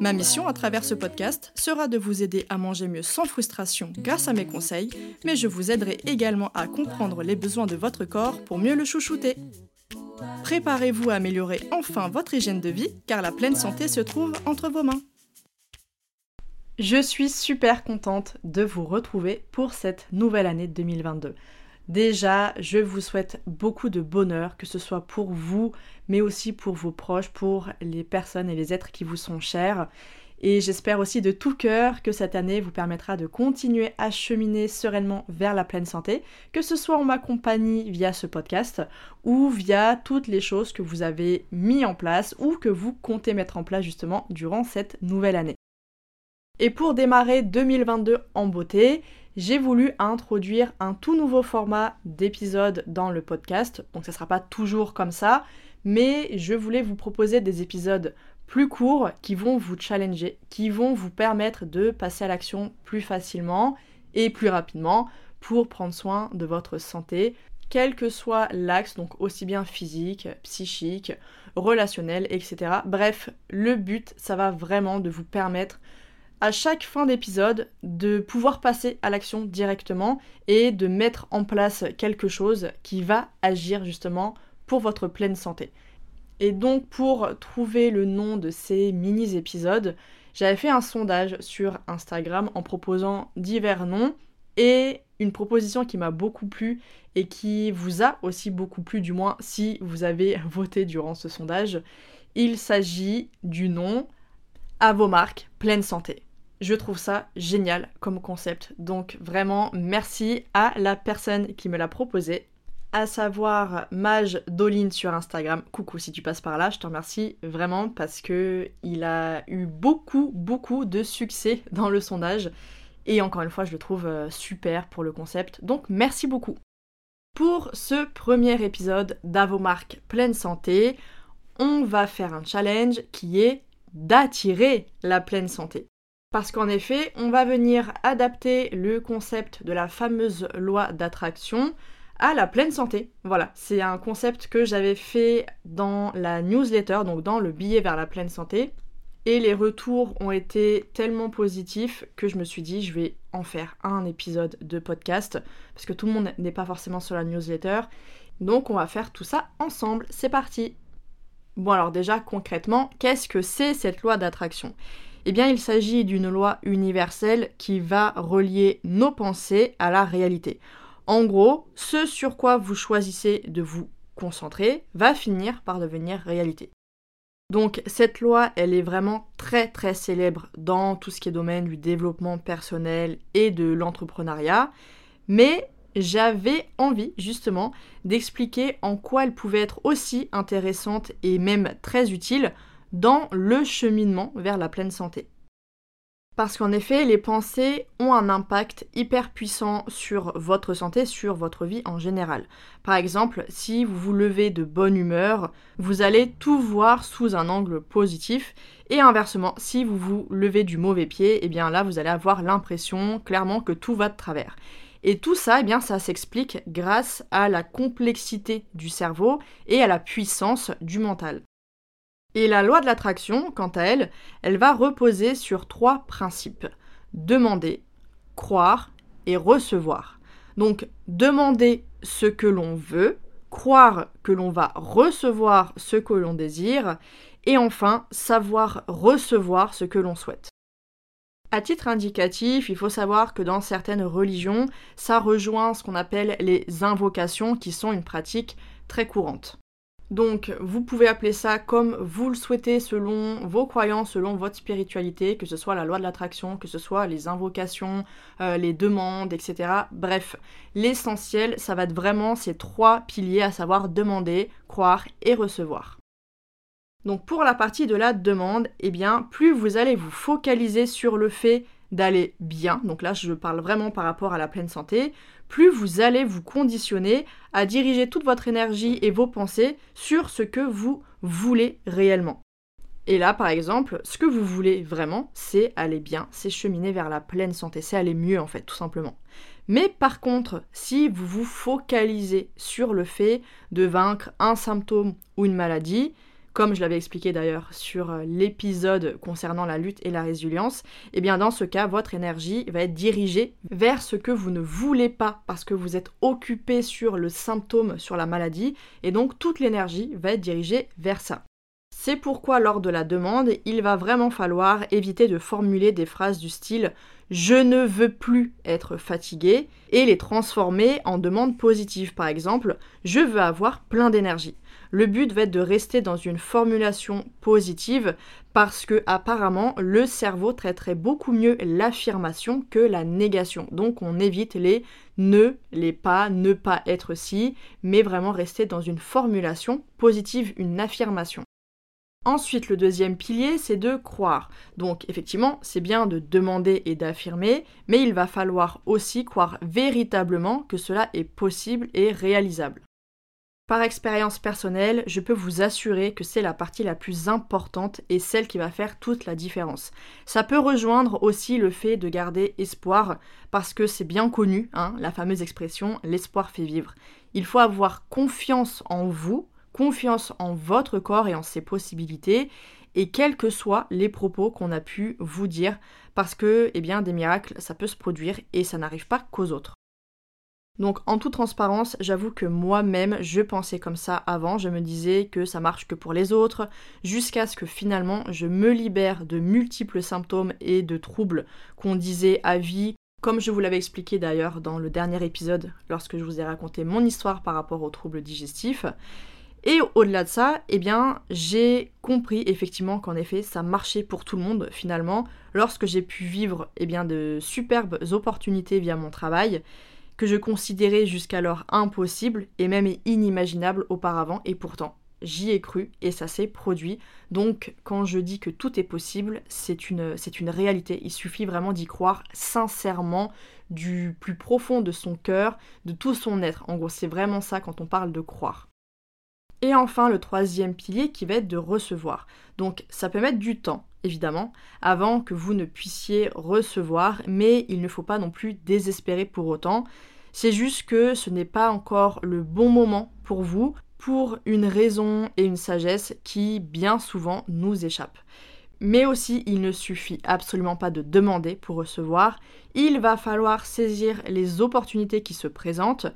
Ma mission à travers ce podcast sera de vous aider à manger mieux sans frustration grâce à mes conseils, mais je vous aiderai également à comprendre les besoins de votre corps pour mieux le chouchouter. Préparez-vous à améliorer enfin votre hygiène de vie car la pleine santé se trouve entre vos mains. Je suis super contente de vous retrouver pour cette nouvelle année 2022. Déjà, je vous souhaite beaucoup de bonheur, que ce soit pour vous, mais aussi pour vos proches, pour les personnes et les êtres qui vous sont chers. Et j'espère aussi de tout cœur que cette année vous permettra de continuer à cheminer sereinement vers la pleine santé, que ce soit en ma compagnie via ce podcast ou via toutes les choses que vous avez mis en place ou que vous comptez mettre en place justement durant cette nouvelle année. Et pour démarrer 2022 en beauté, j'ai voulu introduire un tout nouveau format d'épisode dans le podcast. Donc ça ne sera pas toujours comme ça, mais je voulais vous proposer des épisodes plus courts qui vont vous challenger, qui vont vous permettre de passer à l'action plus facilement et plus rapidement pour prendre soin de votre santé, quel que soit l'axe, donc aussi bien physique, psychique, relationnel, etc. Bref, le but, ça va vraiment de vous permettre à chaque fin d'épisode de pouvoir passer à l'action directement et de mettre en place quelque chose qui va agir justement pour votre pleine santé. Et donc pour trouver le nom de ces mini-épisodes, j'avais fait un sondage sur Instagram en proposant divers noms et une proposition qui m'a beaucoup plu et qui vous a aussi beaucoup plu du moins si vous avez voté durant ce sondage. Il s'agit du nom à vos marques pleine santé. Je trouve ça génial comme concept. Donc vraiment merci à la personne qui me l'a proposé, à savoir Mage Doline sur Instagram. Coucou si tu passes par là, je te remercie vraiment parce que il a eu beaucoup beaucoup de succès dans le sondage et encore une fois, je le trouve euh, super pour le concept. Donc merci beaucoup. Pour ce premier épisode d'Avomark pleine santé, on va faire un challenge qui est d'attirer la pleine santé. Parce qu'en effet, on va venir adapter le concept de la fameuse loi d'attraction à la pleine santé. Voilà, c'est un concept que j'avais fait dans la newsletter, donc dans le billet vers la pleine santé. Et les retours ont été tellement positifs que je me suis dit je vais en faire un épisode de podcast parce que tout le monde n'est pas forcément sur la newsletter. Donc on va faire tout ça ensemble. C'est parti. Bon alors déjà concrètement, qu'est-ce que c'est cette loi d'attraction? Eh bien, il s'agit d'une loi universelle qui va relier nos pensées à la réalité. En gros, ce sur quoi vous choisissez de vous concentrer va finir par devenir réalité. Donc cette loi, elle est vraiment très très célèbre dans tout ce qui est domaine du développement personnel et de l'entrepreneuriat, mais j'avais envie justement d'expliquer en quoi elle pouvait être aussi intéressante et même très utile dans le cheminement vers la pleine santé. Parce qu'en effet, les pensées ont un impact hyper puissant sur votre santé, sur votre vie en général. Par exemple, si vous vous levez de bonne humeur, vous allez tout voir sous un angle positif. Et inversement, si vous vous levez du mauvais pied, eh bien là, vous allez avoir l'impression clairement que tout va de travers. Et tout ça, eh bien, ça s'explique grâce à la complexité du cerveau et à la puissance du mental. Et la loi de l'attraction, quant à elle, elle va reposer sur trois principes. Demander, croire et recevoir. Donc demander ce que l'on veut, croire que l'on va recevoir ce que l'on désire, et enfin savoir recevoir ce que l'on souhaite. À titre indicatif, il faut savoir que dans certaines religions, ça rejoint ce qu'on appelle les invocations qui sont une pratique très courante. Donc vous pouvez appeler ça comme vous le souhaitez selon vos croyances, selon votre spiritualité, que ce soit la loi de l'attraction, que ce soit les invocations, euh, les demandes, etc. Bref, l'essentiel, ça va être vraiment ces trois piliers, à savoir demander, croire et recevoir. Donc pour la partie de la demande, eh bien, plus vous allez vous focaliser sur le fait d'aller bien, donc là je parle vraiment par rapport à la pleine santé, plus vous allez vous conditionner à diriger toute votre énergie et vos pensées sur ce que vous voulez réellement. Et là, par exemple, ce que vous voulez vraiment, c'est aller bien, c'est cheminer vers la pleine santé, c'est aller mieux en fait, tout simplement. Mais par contre, si vous vous focalisez sur le fait de vaincre un symptôme ou une maladie, comme je l'avais expliqué d'ailleurs sur euh, l'épisode concernant la lutte et la résilience, et eh bien dans ce cas, votre énergie va être dirigée vers ce que vous ne voulez pas parce que vous êtes occupé sur le symptôme, sur la maladie, et donc toute l'énergie va être dirigée vers ça. C'est pourquoi lors de la demande, il va vraiment falloir éviter de formuler des phrases du style je ne veux plus être fatigué et les transformer en demande positive. Par exemple, je veux avoir plein d'énergie. Le but va être de rester dans une formulation positive parce que apparemment le cerveau traiterait beaucoup mieux l'affirmation que la négation. Donc on évite les ne, les pas, ne pas être si, mais vraiment rester dans une formulation positive, une affirmation. Ensuite, le deuxième pilier, c'est de croire. Donc effectivement, c'est bien de demander et d'affirmer, mais il va falloir aussi croire véritablement que cela est possible et réalisable. Par expérience personnelle, je peux vous assurer que c'est la partie la plus importante et celle qui va faire toute la différence. Ça peut rejoindre aussi le fait de garder espoir, parce que c'est bien connu, hein, la fameuse expression l'espoir fait vivre. Il faut avoir confiance en vous, confiance en votre corps et en ses possibilités, et quels que soient les propos qu'on a pu vous dire, parce que, eh bien, des miracles, ça peut se produire et ça n'arrive pas qu'aux autres. Donc en toute transparence, j'avoue que moi-même, je pensais comme ça avant, je me disais que ça marche que pour les autres, jusqu'à ce que finalement je me libère de multiples symptômes et de troubles qu'on disait à vie, comme je vous l'avais expliqué d'ailleurs dans le dernier épisode lorsque je vous ai raconté mon histoire par rapport aux troubles digestifs. Et au-delà de ça, eh bien, j'ai compris effectivement qu'en effet, ça marchait pour tout le monde finalement, lorsque j'ai pu vivre eh bien, de superbes opportunités via mon travail, que je considérais jusqu'alors impossible et même inimaginable auparavant, et pourtant j'y ai cru et ça s'est produit. Donc quand je dis que tout est possible, c'est une, c'est une réalité. Il suffit vraiment d'y croire sincèrement, du plus profond de son cœur, de tout son être. En gros, c'est vraiment ça quand on parle de croire. Et enfin, le troisième pilier qui va être de recevoir. Donc ça peut mettre du temps, évidemment, avant que vous ne puissiez recevoir, mais il ne faut pas non plus désespérer pour autant. C'est juste que ce n'est pas encore le bon moment pour vous, pour une raison et une sagesse qui bien souvent nous échappent. Mais aussi, il ne suffit absolument pas de demander pour recevoir, il va falloir saisir les opportunités qui se présentent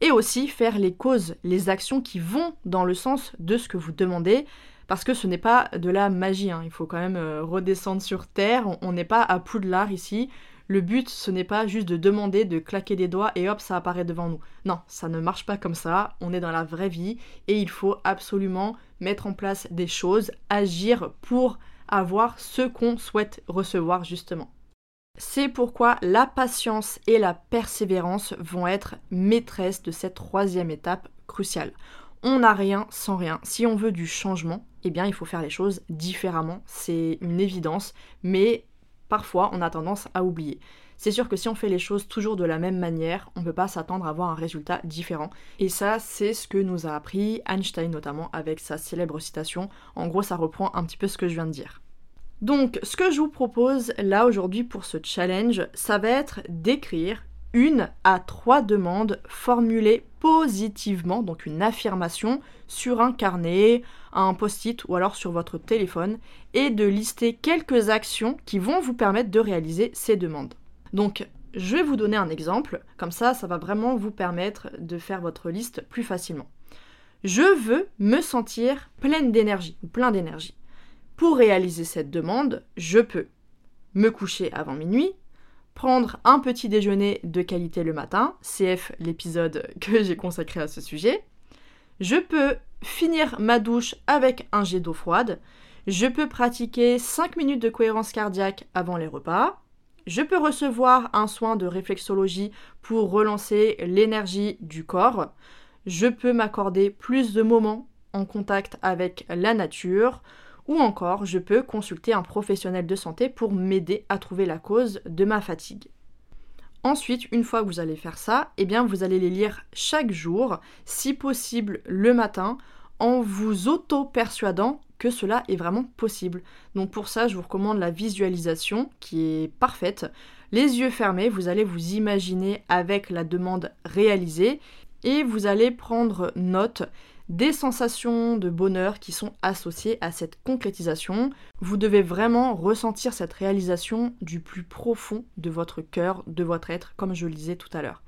et aussi faire les causes, les actions qui vont dans le sens de ce que vous demandez, parce que ce n'est pas de la magie, hein. il faut quand même euh, redescendre sur Terre, on n'est pas à Poudlard ici, le but ce n'est pas juste de demander, de claquer des doigts et hop ça apparaît devant nous. Non, ça ne marche pas comme ça, on est dans la vraie vie et il faut absolument mettre en place des choses, agir pour avoir ce qu'on souhaite recevoir justement. C'est pourquoi la patience et la persévérance vont être maîtresses de cette troisième étape cruciale. On n'a rien sans rien. Si on veut du changement, eh bien il faut faire les choses différemment. C'est une évidence, mais parfois on a tendance à oublier. C'est sûr que si on fait les choses toujours de la même manière, on ne peut pas s'attendre à avoir un résultat différent. Et ça, c'est ce que nous a appris Einstein notamment avec sa célèbre citation. En gros, ça reprend un petit peu ce que je viens de dire. Donc, ce que je vous propose là aujourd'hui pour ce challenge, ça va être d'écrire une à trois demandes formulées positivement, donc une affirmation, sur un carnet, un post-it ou alors sur votre téléphone, et de lister quelques actions qui vont vous permettre de réaliser ces demandes. Donc, je vais vous donner un exemple, comme ça, ça va vraiment vous permettre de faire votre liste plus facilement. Je veux me sentir pleine d'énergie, ou plein d'énergie. Pour réaliser cette demande, je peux me coucher avant minuit, prendre un petit déjeuner de qualité le matin, CF l'épisode que j'ai consacré à ce sujet. Je peux finir ma douche avec un jet d'eau froide. Je peux pratiquer 5 minutes de cohérence cardiaque avant les repas. Je peux recevoir un soin de réflexologie pour relancer l'énergie du corps. Je peux m'accorder plus de moments en contact avec la nature. Ou encore, je peux consulter un professionnel de santé pour m'aider à trouver la cause de ma fatigue. Ensuite, une fois que vous allez faire ça, eh bien vous allez les lire chaque jour, si possible le matin, en vous auto-persuadant que cela est vraiment possible. Donc pour ça, je vous recommande la visualisation qui est parfaite. Les yeux fermés, vous allez vous imaginer avec la demande réalisée et vous allez prendre note des sensations de bonheur qui sont associées à cette concrétisation. Vous devez vraiment ressentir cette réalisation du plus profond de votre cœur, de votre être, comme je le disais tout à l'heure.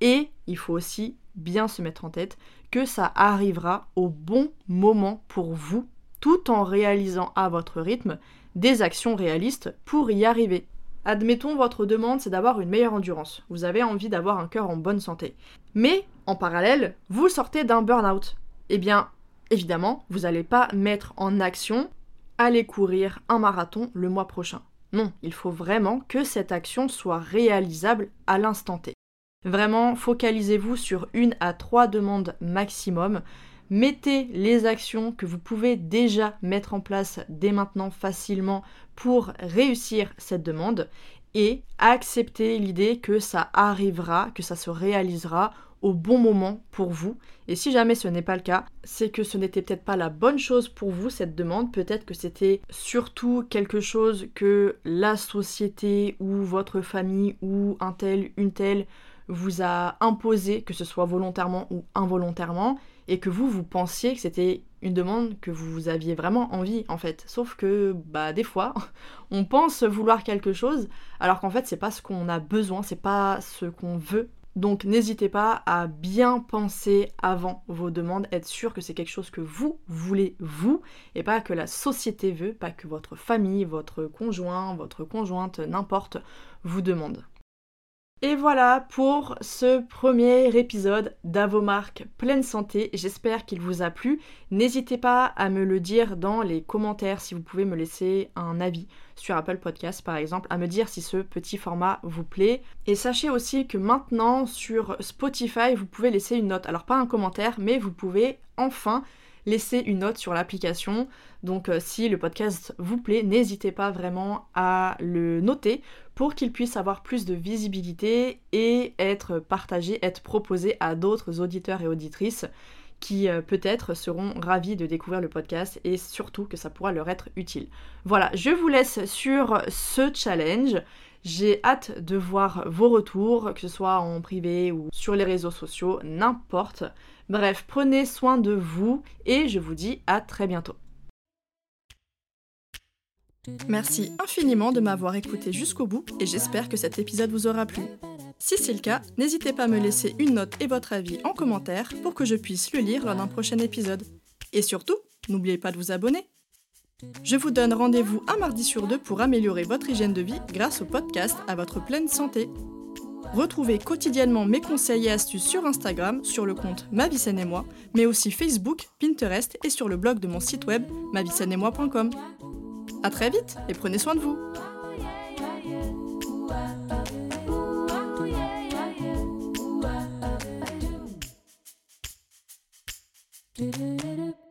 Et il faut aussi bien se mettre en tête que ça arrivera au bon moment pour vous, tout en réalisant à votre rythme des actions réalistes pour y arriver. Admettons, votre demande, c'est d'avoir une meilleure endurance. Vous avez envie d'avoir un cœur en bonne santé. Mais, en parallèle, vous sortez d'un burn-out eh bien, évidemment, vous n'allez pas mettre en action aller courir un marathon le mois prochain. Non, il faut vraiment que cette action soit réalisable à l'instant T. Vraiment, focalisez-vous sur une à trois demandes maximum. Mettez les actions que vous pouvez déjà mettre en place dès maintenant facilement pour réussir cette demande et acceptez l'idée que ça arrivera, que ça se réalisera bon moment pour vous. Et si jamais ce n'est pas le cas, c'est que ce n'était peut-être pas la bonne chose pour vous, cette demande. Peut-être que c'était surtout quelque chose que la société ou votre famille ou un tel, une telle vous a imposé, que ce soit volontairement ou involontairement, et que vous, vous pensiez que c'était une demande que vous aviez vraiment envie en fait. Sauf que bah des fois, on pense vouloir quelque chose alors qu'en fait c'est pas ce qu'on a besoin, c'est pas ce qu'on veut donc n'hésitez pas à bien penser avant vos demandes, être sûr que c'est quelque chose que vous voulez vous et pas que la société veut, pas que votre famille, votre conjoint, votre conjointe, n'importe, vous demande. Et voilà pour ce premier épisode d'Avomark pleine santé. J'espère qu'il vous a plu. N'hésitez pas à me le dire dans les commentaires si vous pouvez me laisser un avis sur Apple Podcast par exemple, à me dire si ce petit format vous plaît. Et sachez aussi que maintenant sur Spotify, vous pouvez laisser une note. Alors pas un commentaire, mais vous pouvez enfin laisser une note sur l'application. Donc euh, si le podcast vous plaît, n'hésitez pas vraiment à le noter pour qu'il puisse avoir plus de visibilité et être partagé, être proposé à d'autres auditeurs et auditrices qui euh, peut-être seront ravis de découvrir le podcast et surtout que ça pourra leur être utile. Voilà, je vous laisse sur ce challenge. J'ai hâte de voir vos retours, que ce soit en privé ou sur les réseaux sociaux, n'importe. Bref, prenez soin de vous et je vous dis à très bientôt. Merci infiniment de m'avoir écouté jusqu'au bout et j'espère que cet épisode vous aura plu. Si c'est le cas, n'hésitez pas à me laisser une note et votre avis en commentaire pour que je puisse le lire lors d'un prochain épisode. Et surtout, n'oubliez pas de vous abonner. Je vous donne rendez-vous un mardi sur deux pour améliorer votre hygiène de vie grâce au podcast à votre pleine santé. Retrouvez quotidiennement mes conseils et astuces sur Instagram, sur le compte Ma vie et moi, mais aussi Facebook, Pinterest et sur le blog de mon site web moi.com. A très vite et prenez soin de vous. Do do do do.